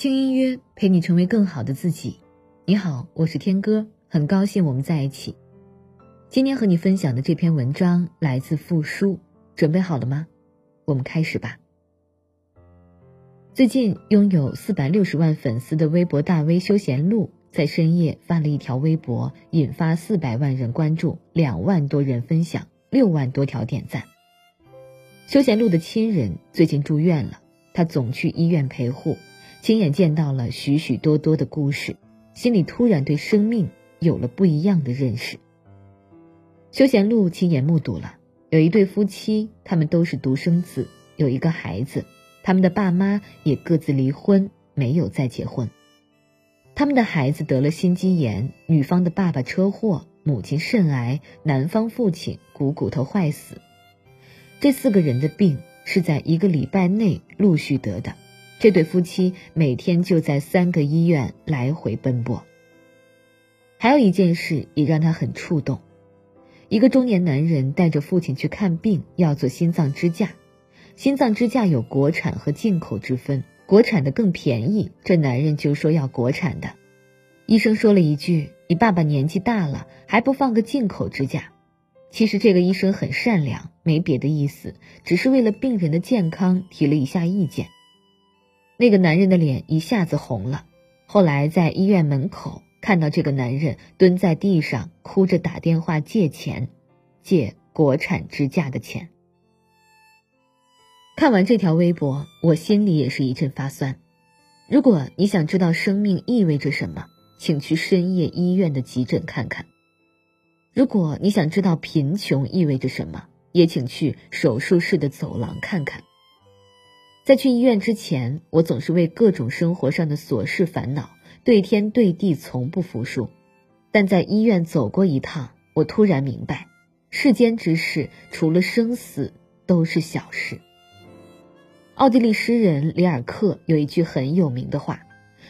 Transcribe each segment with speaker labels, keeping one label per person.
Speaker 1: 轻音乐陪你成为更好的自己。你好，我是天哥，很高兴我们在一起。今天和你分享的这篇文章来自复书，准备好了吗？我们开始吧。最近拥有四百六十万粉丝的微博大 V 休闲路，在深夜发了一条微博，引发四百万人关注，两万多人分享，六万多条点赞。休闲路的亲人最近住院了，他总去医院陪护，亲眼见到了许许多多的故事，心里突然对生命有了不一样的认识。休闲路亲眼目睹了有一对夫妻，他们都是独生子，有一个孩子，他们的爸妈也各自离婚，没有再结婚。他们的孩子得了心肌炎，女方的爸爸车祸，母亲肾癌，男方父亲股骨头坏死。这四个人的病是在一个礼拜内陆续得的，这对夫妻每天就在三个医院来回奔波。还有一件事也让他很触动：一个中年男人带着父亲去看病，要做心脏支架。心脏支架有国产和进口之分，国产的更便宜，这男人就说要国产的。医生说了一句：“你爸爸年纪大了，还不放个进口支架？”其实这个医生很善良，没别的意思，只是为了病人的健康提了一下意见。那个男人的脸一下子红了。后来在医院门口看到这个男人蹲在地上哭着打电话借钱，借国产支架的钱。看完这条微博，我心里也是一阵发酸。如果你想知道生命意味着什么，请去深夜医院的急诊看看。如果你想知道贫穷意味着什么，也请去手术室的走廊看看。在去医院之前，我总是为各种生活上的琐事烦恼，对天对地从不服输。但在医院走过一趟，我突然明白，世间之事除了生死都是小事。奥地利诗人里尔克有一句很有名的话：“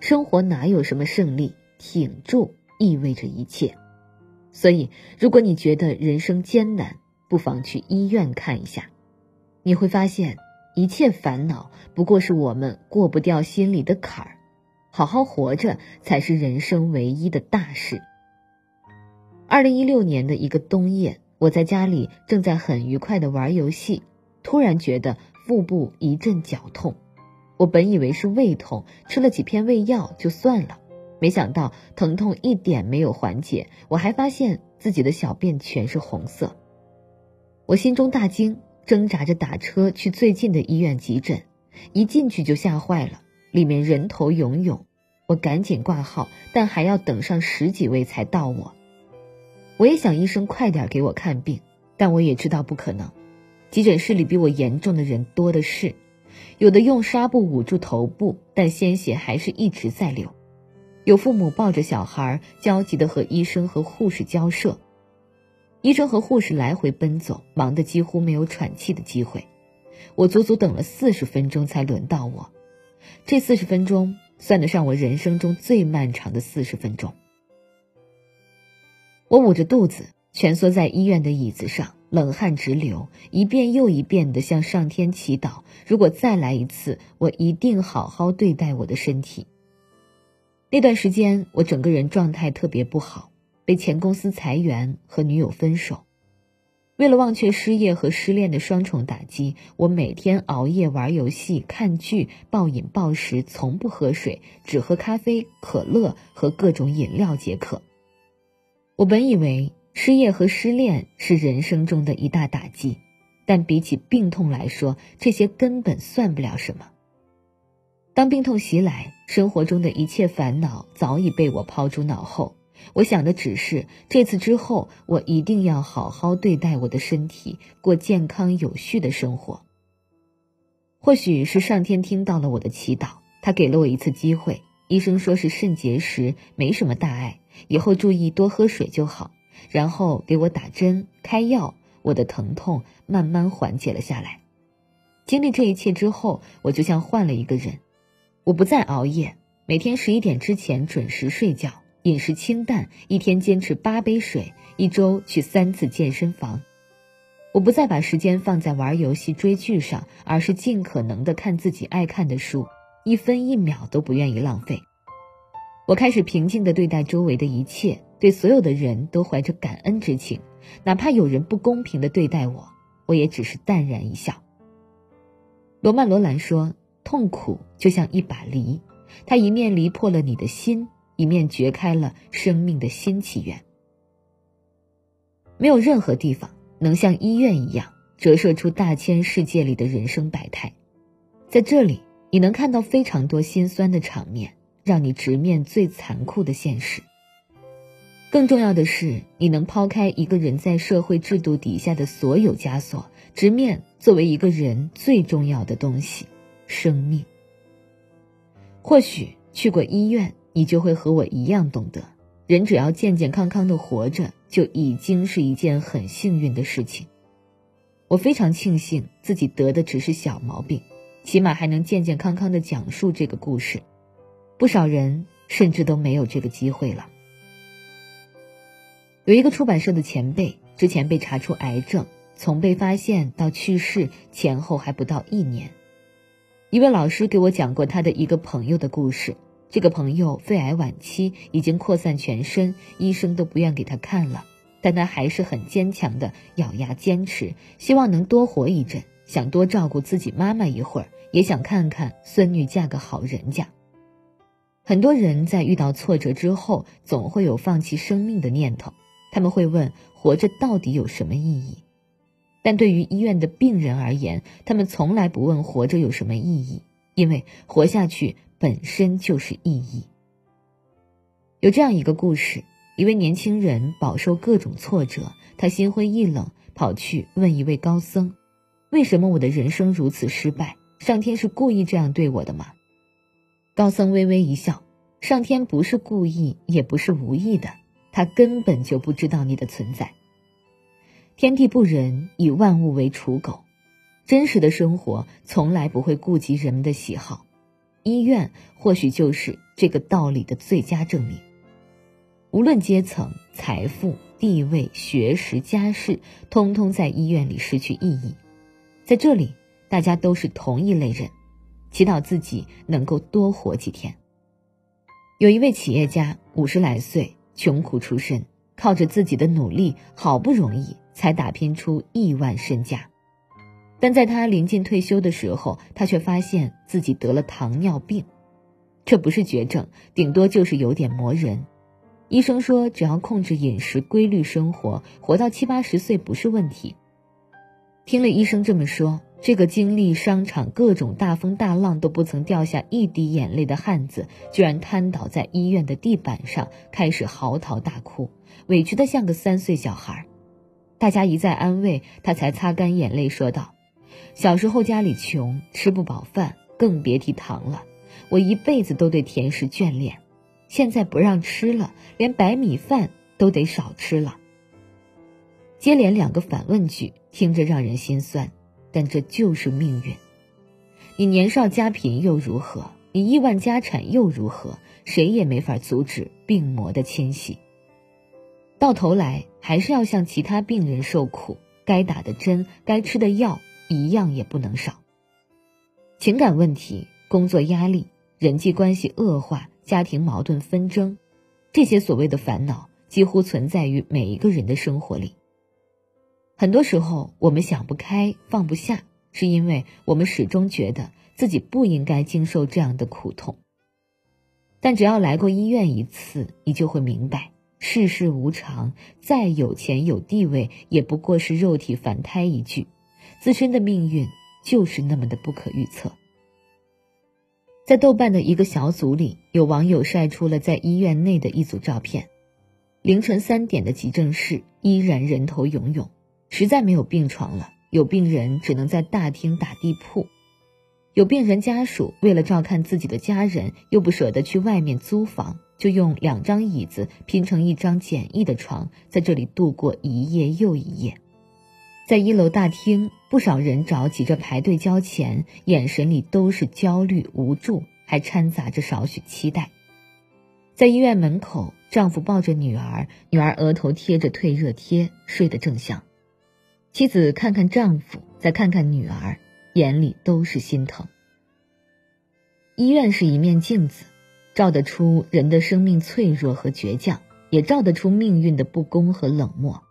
Speaker 1: 生活哪有什么胜利，挺住意味着一切。”所以，如果你觉得人生艰难，不妨去医院看一下，你会发现，一切烦恼不过是我们过不掉心里的坎儿，好好活着才是人生唯一的大事。二零一六年的一个冬夜，我在家里正在很愉快的玩游戏，突然觉得腹部一阵绞痛，我本以为是胃痛，吃了几片胃药就算了。没想到疼痛一点没有缓解，我还发现自己的小便全是红色。我心中大惊，挣扎着打车去最近的医院急诊。一进去就吓坏了，里面人头涌涌。我赶紧挂号，但还要等上十几位才到我。我也想医生快点给我看病，但我也知道不可能。急诊室里比我严重的人多的是，有的用纱布捂住头部，但鲜血还是一直在流。有父母抱着小孩，焦急地和医生和护士交涉。医生和护士来回奔走，忙得几乎没有喘气的机会。我足足等了四十分钟才轮到我，这四十分钟算得上我人生中最漫长的四十分钟。我捂着肚子，蜷缩在医院的椅子上，冷汗直流，一遍又一遍地向上天祈祷：如果再来一次，我一定好好对待我的身体。那段时间，我整个人状态特别不好，被前公司裁员和女友分手。为了忘却失业和失恋的双重打击，我每天熬夜玩游戏、看剧、暴饮暴食，从不喝水，只喝咖啡、可乐和各种饮料解渴。我本以为失业和失恋是人生中的一大打击，但比起病痛来说，这些根本算不了什么。当病痛袭来，生活中的一切烦恼早已被我抛诸脑后。我想的只是，这次之后，我一定要好好对待我的身体，过健康有序的生活。或许是上天听到了我的祈祷，他给了我一次机会。医生说是肾结石，没什么大碍，以后注意多喝水就好。然后给我打针开药，我的疼痛慢慢缓解了下来。经历这一切之后，我就像换了一个人。我不再熬夜，每天十一点之前准时睡觉，饮食清淡，一天坚持八杯水，一周去三次健身房。我不再把时间放在玩游戏、追剧上，而是尽可能的看自己爱看的书。一分一秒都不愿意浪费。我开始平静的对待周围的一切，对所有的人都怀着感恩之情，哪怕有人不公平的对待我，我也只是淡然一笑。罗曼·罗兰说：“痛苦就像一把梨，它一面离破了你的心，一面掘开了生命的新起源。没有任何地方能像医院一样折射出大千世界里的人生百态，在这里，你能看到非常多心酸的场面。”让你直面最残酷的现实。更重要的是，你能抛开一个人在社会制度底下的所有枷锁，直面作为一个人最重要的东西——生命。或许去过医院，你就会和我一样懂得，人只要健健康康的活着，就已经是一件很幸运的事情。我非常庆幸自己得的只是小毛病，起码还能健健康康的讲述这个故事。不少人甚至都没有这个机会了。有一个出版社的前辈之前被查出癌症，从被发现到去世前后还不到一年。一位老师给我讲过他的一个朋友的故事。这个朋友肺癌晚期，已经扩散全身，医生都不愿给他看了，但他还是很坚强的咬牙坚持，希望能多活一阵，想多照顾自己妈妈一会儿，也想看看孙女嫁个好人家。很多人在遇到挫折之后，总会有放弃生命的念头。他们会问：活着到底有什么意义？但对于医院的病人而言，他们从来不问活着有什么意义，因为活下去本身就是意义。有这样一个故事：一位年轻人饱受各种挫折，他心灰意冷，跑去问一位高僧：“为什么我的人生如此失败？上天是故意这样对我的吗？”高僧微微一笑：“上天不是故意，也不是无意的，他根本就不知道你的存在。天地不仁，以万物为刍狗。真实的生活从来不会顾及人们的喜好，医院或许就是这个道理的最佳证明。无论阶层、财富、地位、学识、家世，通通在医院里失去意义。在这里，大家都是同一类人。”祈祷自己能够多活几天。有一位企业家，五十来岁，穷苦出身，靠着自己的努力，好不容易才打拼出亿万身家。但在他临近退休的时候，他却发现自己得了糖尿病。这不是绝症，顶多就是有点磨人。医生说，只要控制饮食、规律生活，活到七八十岁不是问题。听了医生这么说。这个经历商场各种大风大浪都不曾掉下一滴眼泪的汉子，居然瘫倒在医院的地板上，开始嚎啕大哭，委屈的像个三岁小孩。大家一再安慰他，才擦干眼泪说道：“小时候家里穷，吃不饱饭，更别提糖了。我一辈子都对甜食眷恋，现在不让吃了，连白米饭都得少吃了。”接连两个反问句，听着让人心酸。但这就是命运。你年少家贫又如何？你亿万家产又如何？谁也没法阻止病魔的侵袭。到头来还是要像其他病人受苦，该打的针、该吃的药一样也不能少。情感问题、工作压力、人际关系恶化、家庭矛盾纷争，这些所谓的烦恼，几乎存在于每一个人的生活里。很多时候，我们想不开、放不下，是因为我们始终觉得自己不应该经受这样的苦痛。但只要来过医院一次，你就会明白，世事无常，再有钱有地位，也不过是肉体凡胎一具，自身的命运就是那么的不可预测。在豆瓣的一个小组里，有网友晒出了在医院内的一组照片，凌晨三点的急诊室依然人头涌涌。实在没有病床了，有病人只能在大厅打地铺，有病人家属为了照看自己的家人，又不舍得去外面租房，就用两张椅子拼成一张简易的床，在这里度过一夜又一夜。在一楼大厅，不少人着急着排队交钱，眼神里都是焦虑、无助，还掺杂着少许期待。在医院门口，丈夫抱着女儿，女儿额头贴着退热贴，睡得正香。妻子看看丈夫，再看看女儿，眼里都是心疼。医院是一面镜子，照得出人的生命脆弱和倔强，也照得出命运的不公和冷漠。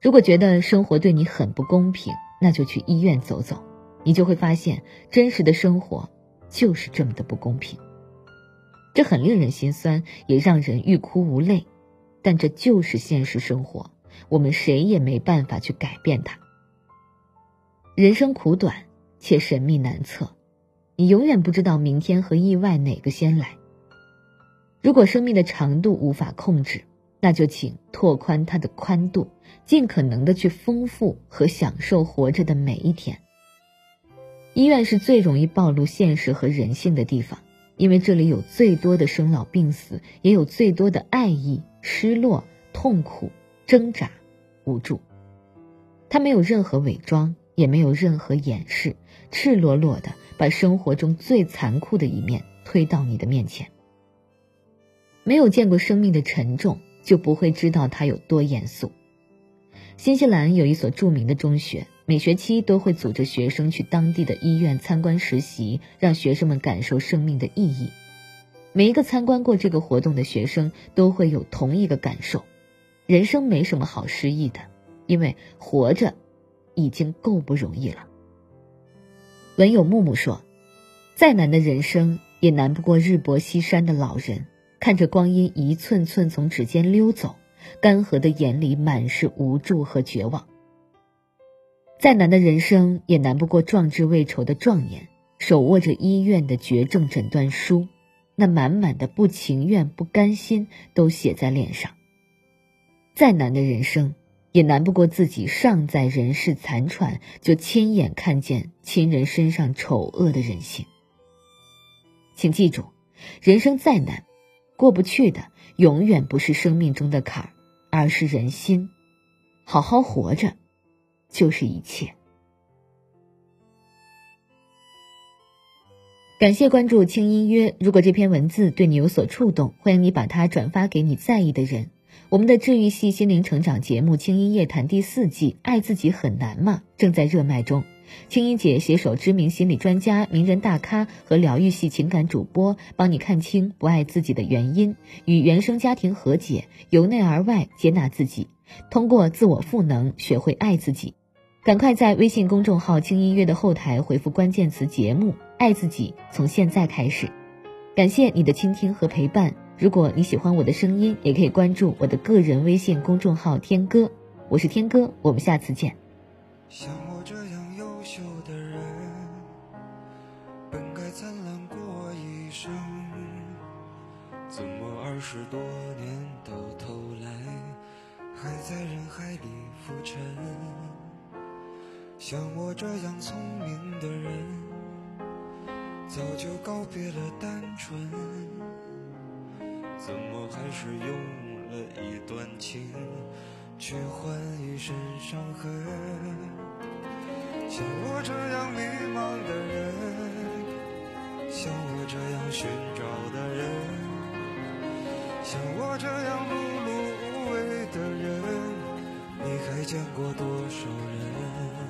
Speaker 1: 如果觉得生活对你很不公平，那就去医院走走，你就会发现真实的生活就是这么的不公平。这很令人心酸，也让人欲哭无泪，但这就是现实生活，我们谁也没办法去改变它。人生苦短，且神秘难测，你永远不知道明天和意外哪个先来。如果生命的长度无法控制，那就请拓宽它的宽度，尽可能的去丰富和享受活着的每一天。医院是最容易暴露现实和人性的地方，因为这里有最多的生老病死，也有最多的爱意、失落、痛苦、挣扎、无助。它没有任何伪装，也没有任何掩饰，赤裸裸的把生活中最残酷的一面推到你的面前。没有见过生命的沉重。就不会知道它有多严肃。新西兰有一所著名的中学，每学期都会组织学生去当地的医院参观实习，让学生们感受生命的意义。每一个参观过这个活动的学生都会有同一个感受：人生没什么好失意的，因为活着已经够不容易了。文友木木说：“再难的人生，也难不过日薄西山的老人。”看着光阴一寸寸从指尖溜走，干涸的眼里满是无助和绝望。再难的人生也难不过壮志未酬的壮年，手握着医院的绝症诊断书，那满满的不情愿、不甘心都写在脸上。再难的人生也难不过自己尚在人世残喘，就亲眼看见亲人身上丑恶的人性。请记住，人生再难。过不去的永远不是生命中的坎儿，而是人心。好好活着，就是一切。感谢关注轻音乐。如果这篇文字对你有所触动，欢迎你把它转发给你在意的人。我们的治愈系心灵成长节目《轻音夜谈》第四季《爱自己很难吗》正在热卖中。青音姐携手知名心理专家、名人大咖和疗愈系情感主播，帮你看清不爱自己的原因，与原生家庭和解，由内而外接纳自己，通过自我赋能学会爱自己。赶快在微信公众号“轻音乐”的后台回复关键词“节目”，爱自己，从现在开始。感谢你的倾听和陪伴。如果你喜欢我的声音，也可以关注我的个人微信公众号“天歌”，我是天歌，我们下次见。
Speaker 2: 十多年到头来，还在人海里浮沉。像我这样聪明的人，早就告别了单纯。怎么还是用了一段情，去换一身伤痕？像我这样迷茫的人，像我这样寻找的人。像我这样碌碌无为的人，你还见过多少人？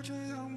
Speaker 2: 我这样。